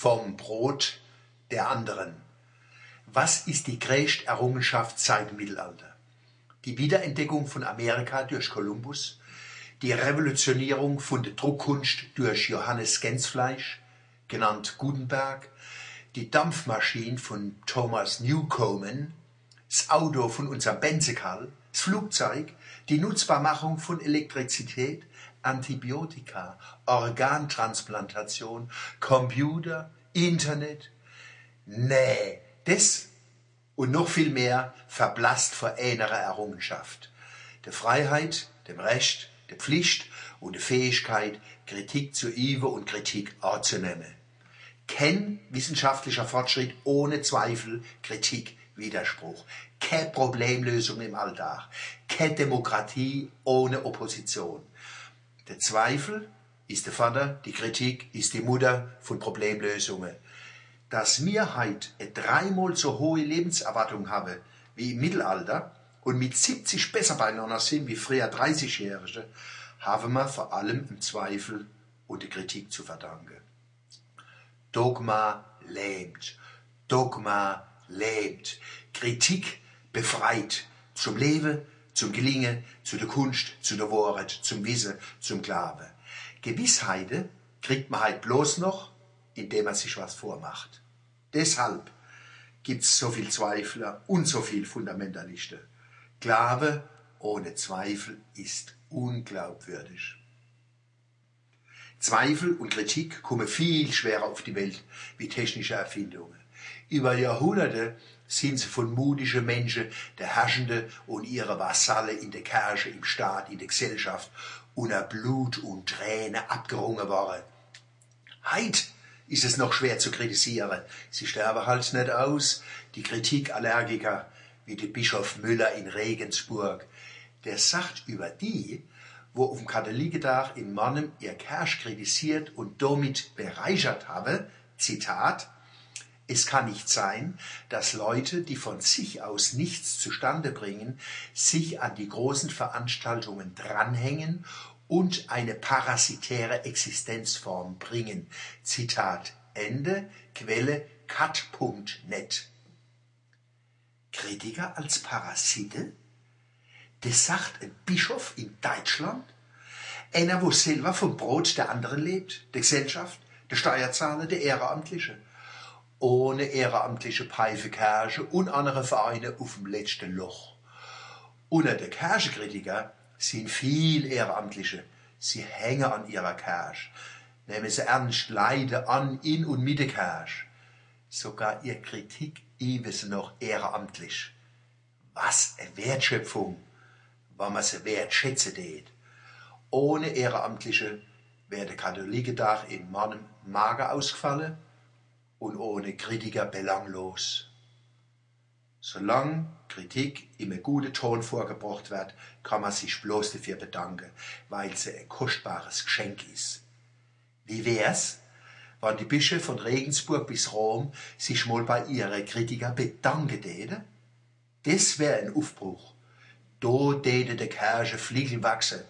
vom Brot der anderen. Was ist die größte Errungenschaft seit dem Mittelalter? Die Wiederentdeckung von Amerika durch Kolumbus, die Revolutionierung von der Druckkunst durch Johannes Gensfleisch, genannt Gutenberg, die Dampfmaschine von Thomas Newcomen, das Auto von unserem Benzekal, das Flugzeug, die Nutzbarmachung von Elektrizität, Antibiotika, Organtransplantation, Computer, Internet. Nee, das und noch viel mehr verblasst vor einer Errungenschaft. Der Freiheit, dem Recht, der Pflicht und der Fähigkeit, Kritik zu üben und Kritik anzunehmen. Kein wissenschaftlicher Fortschritt ohne Zweifel, Kritik, Widerspruch. Keine Problemlösung im Alltag. Keine Demokratie ohne Opposition. Der Zweifel ist der Vater, die Kritik ist die Mutter von Problemlösungen. Dass wir heute eine dreimal so hohe Lebenserwartung haben wie im Mittelalter und mit 70 besser beieinander sind wie früher 30-Jährige, haben wir vor allem im Zweifel und der Kritik zu verdanken. Dogma lähmt. Dogma lähmt. Kritik befreit. Zum Leben, zum Gelingen, zu der Kunst, zu der Wahrheit, zum Wissen, zum Glauben. Gewissheiten kriegt man halt bloß noch, indem man sich was vormacht. Deshalb gibt's so viel Zweifler und so viel Fundamentalisten. Glaube ohne Zweifel ist unglaubwürdig. Zweifel und Kritik kommen viel schwerer auf die Welt wie technische Erfindungen. Über Jahrhunderte sind sie von mutigen Menschen, der Herrschende und ihre Vasalle in der Kirche, im Staat, in der Gesellschaft unter Blut und Tränen abgerungen worden. Heit ist es noch schwer zu kritisieren. Sie sterben halt nicht aus. Die Kritikallergiker, wie der Bischof Müller in Regensburg, der sagt über die, wo auf dem in Mannem ihr Kersch kritisiert und damit bereichert habe, Zitat, es kann nicht sein, dass Leute, die von sich aus nichts zustande bringen, sich an die großen Veranstaltungen dranhängen und eine parasitäre Existenzform bringen. Zitat Ende, Quelle cut.net. Kritiker als Parasite? Das sagt ein Bischof in Deutschland? Einer, wo selber vom Brot der anderen lebt, der Gesellschaft, der Steuerzahler, der Ehrenamtliche. Ohne ehrenamtliche Pfeifekerche und andere Vereine auf dem letzten Loch. Unter der Kirchenkritiker sind viel Ehrenamtliche. Sie hängen an ihrer Kirche, nehmen sie ernst, leiden an, in und mit der Kirche. Sogar ihr Kritik sie noch ehrenamtlich. Was eine Wertschöpfung! weil man sie wertschätzen tät. Ohne Ehrenamtliche wäre der Katholikentag in Mannem mager ausgefallen und ohne Kritiker belanglos. Solange Kritik einem guten Ton vorgebracht wird, kann man sich bloß dafür bedanken, weil sie ein kostbares Geschenk ist. Wie wär's, wenn die Bischöfe von Regensburg bis Rom sich mal bei ihren Kritiker bedanken täten? Das wäre ein Aufbruch. Da täte der Kirche Fliegel wachsen.